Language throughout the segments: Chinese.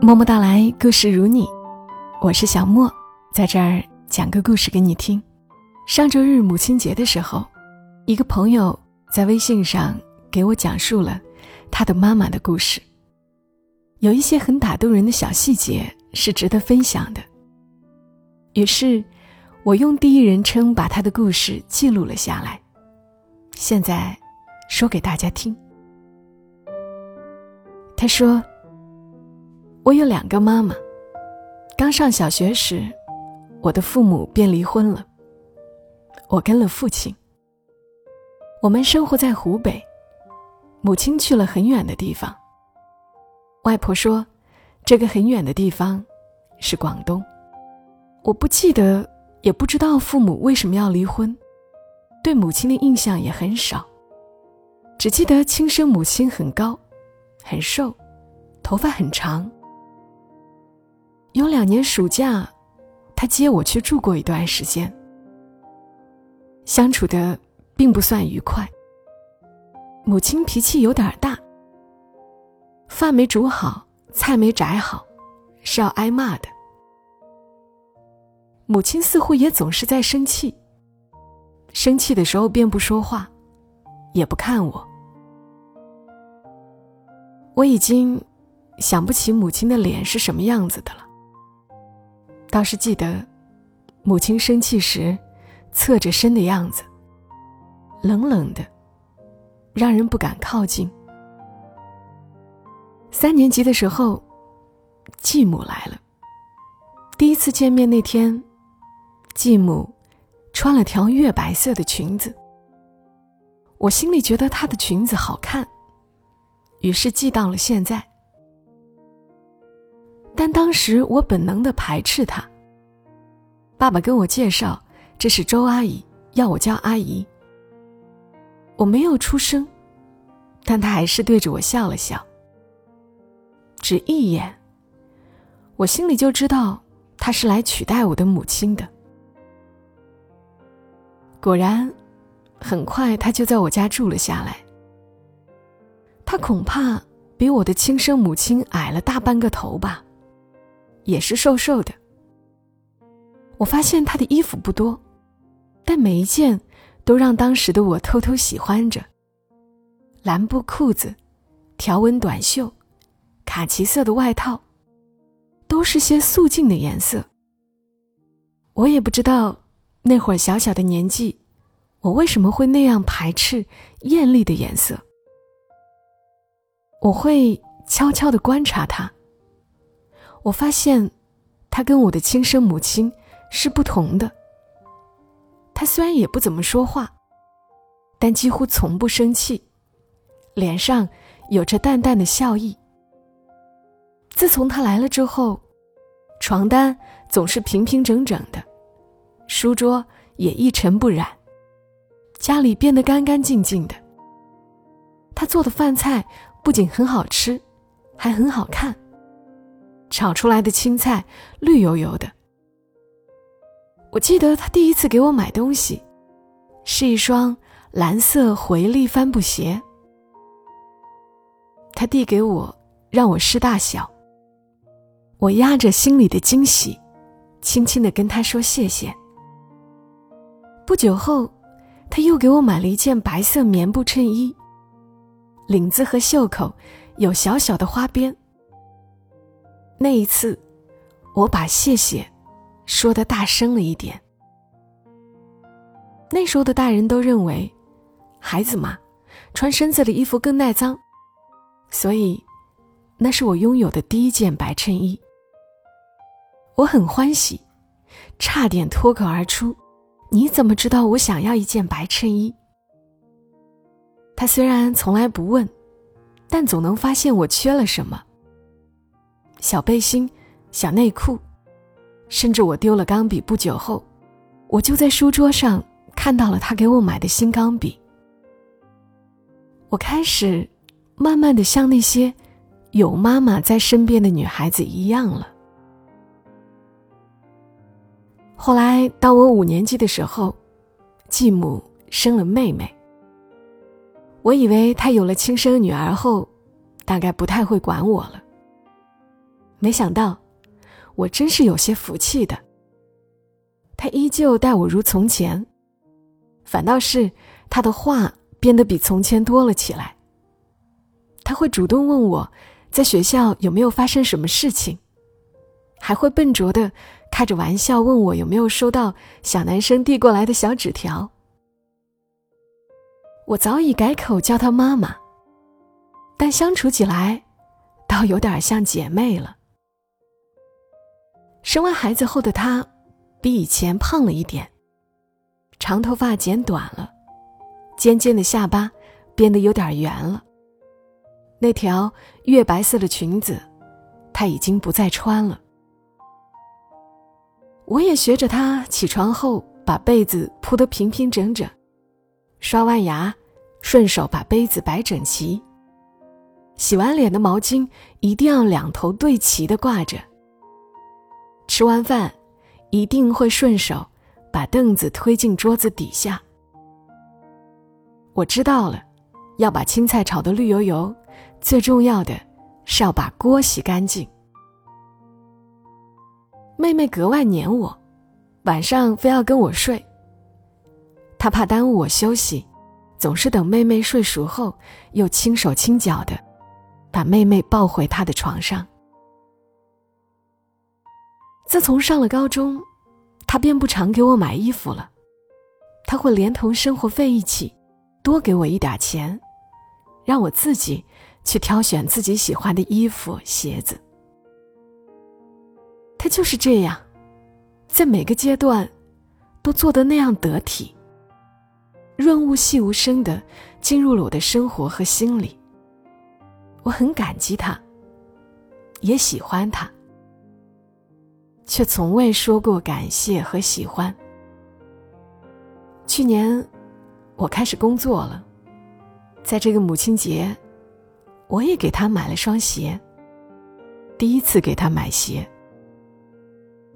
默默到来，故事如你，我是小莫，在这儿讲个故事给你听。上周日母亲节的时候，一个朋友在微信上给我讲述了他的妈妈的故事，有一些很打动人的小细节是值得分享的。于是，我用第一人称把他的故事记录了下来，现在说给大家听。他说。我有两个妈妈。刚上小学时，我的父母便离婚了。我跟了父亲。我们生活在湖北，母亲去了很远的地方。外婆说，这个很远的地方是广东。我不记得，也不知道父母为什么要离婚，对母亲的印象也很少，只记得亲生母亲很高，很瘦，头发很长。有两年暑假，他接我去住过一段时间，相处的并不算愉快。母亲脾气有点大，饭没煮好，菜没摘好，是要挨骂的。母亲似乎也总是在生气，生气的时候便不说话，也不看我。我已经想不起母亲的脸是什么样子的了。倒是记得，母亲生气时，侧着身的样子，冷冷的，让人不敢靠近。三年级的时候，继母来了。第一次见面那天，继母穿了条月白色的裙子。我心里觉得她的裙子好看，于是记到了现在。但当时我本能的排斥他。爸爸跟我介绍，这是周阿姨，要我叫阿姨。我没有出声，但他还是对着我笑了笑。只一眼，我心里就知道他是来取代我的母亲的。果然，很快他就在我家住了下来。他恐怕比我的亲生母亲矮了大半个头吧。也是瘦瘦的。我发现他的衣服不多，但每一件都让当时的我偷偷喜欢着。蓝布裤子、条纹短袖、卡其色的外套，都是些素净的颜色。我也不知道那会儿小小的年纪，我为什么会那样排斥艳丽的颜色。我会悄悄的观察他。我发现，他跟我的亲生母亲是不同的。他虽然也不怎么说话，但几乎从不生气，脸上有着淡淡的笑意。自从他来了之后，床单总是平平整整的，书桌也一尘不染，家里变得干干净净的。他做的饭菜不仅很好吃，还很好看。炒出来的青菜绿油油的。我记得他第一次给我买东西，是一双蓝色回力帆布鞋。他递给我，让我试大小。我压着心里的惊喜，轻轻的跟他说谢谢。不久后，他又给我买了一件白色棉布衬衣，领子和袖口有小小的花边。那一次，我把谢谢说的大声了一点。那时候的大人都认为，孩子嘛，穿深色的衣服更耐脏，所以，那是我拥有的第一件白衬衣。我很欢喜，差点脱口而出：“你怎么知道我想要一件白衬衣？”他虽然从来不问，但总能发现我缺了什么。小背心、小内裤，甚至我丢了钢笔不久后，我就在书桌上看到了他给我买的新钢笔。我开始慢慢的像那些有妈妈在身边的女孩子一样了。后来到我五年级的时候，继母生了妹妹。我以为她有了亲生女儿后，大概不太会管我了。没想到，我真是有些福气的。他依旧待我如从前，反倒是他的话变得比从前多了起来。他会主动问我，在学校有没有发生什么事情，还会笨拙的开着玩笑问我有没有收到小男生递过来的小纸条。我早已改口叫她妈妈，但相处起来，倒有点像姐妹了。生完孩子后的她，比以前胖了一点，长头发剪短了，尖尖的下巴变得有点圆了。那条月白色的裙子，她已经不再穿了。我也学着她起床后把被子铺得平平整整，刷完牙。顺手把杯子摆整齐。洗完脸的毛巾一定要两头对齐的挂着。吃完饭，一定会顺手把凳子推进桌子底下。我知道了，要把青菜炒得绿油油，最重要的是要把锅洗干净。妹妹格外黏我，晚上非要跟我睡。她怕耽误我休息。总是等妹妹睡熟后，又轻手轻脚的把妹妹抱回她的床上。自从上了高中，他便不常给我买衣服了，他会连同生活费一起多给我一点钱，让我自己去挑选自己喜欢的衣服鞋子。他就是这样，在每个阶段都做得那样得体。润物细无声的进入了我的生活和心里。我很感激他，也喜欢他，却从未说过感谢和喜欢。去年，我开始工作了，在这个母亲节，我也给他买了双鞋。第一次给他买鞋，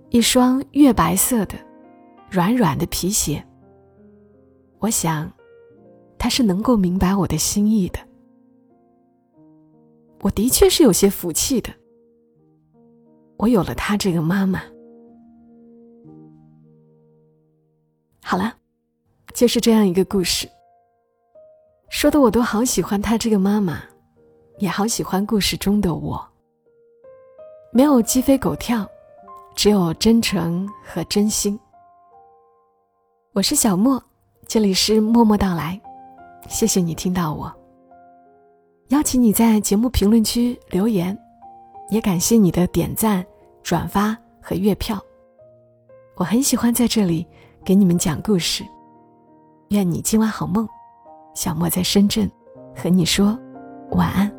一双月白色的、软软的皮鞋。我想，他是能够明白我的心意的。我的确是有些福气的，我有了他这个妈妈。好了，就是这样一个故事，说的我都好喜欢他这个妈妈，也好喜欢故事中的我。没有鸡飞狗跳，只有真诚和真心。我是小莫。这里是默默到来，谢谢你听到我。邀请你在节目评论区留言，也感谢你的点赞、转发和月票。我很喜欢在这里给你们讲故事。愿你今晚好梦，小莫在深圳和你说晚安。